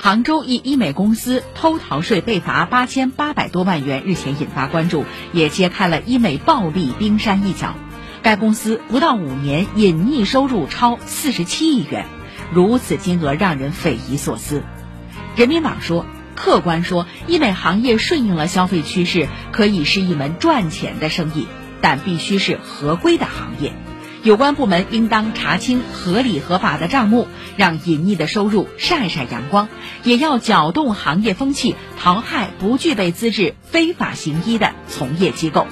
杭州一医美公司偷逃税被罚八千八百多万元，日前引发关注，也揭开了医美暴利冰山一角。该公司不到五年隐匿收入超四十七亿元，如此金额让人匪夷所思。人民网说，客观说，医美行业顺应了消费趋势，可以是一门赚钱的生意，但必须是合规的行业。有关部门应当查清合理合法的账目，让隐匿的收入晒晒阳光；也要搅动行业风气，淘汰不具备资质、非法行医的从业机构。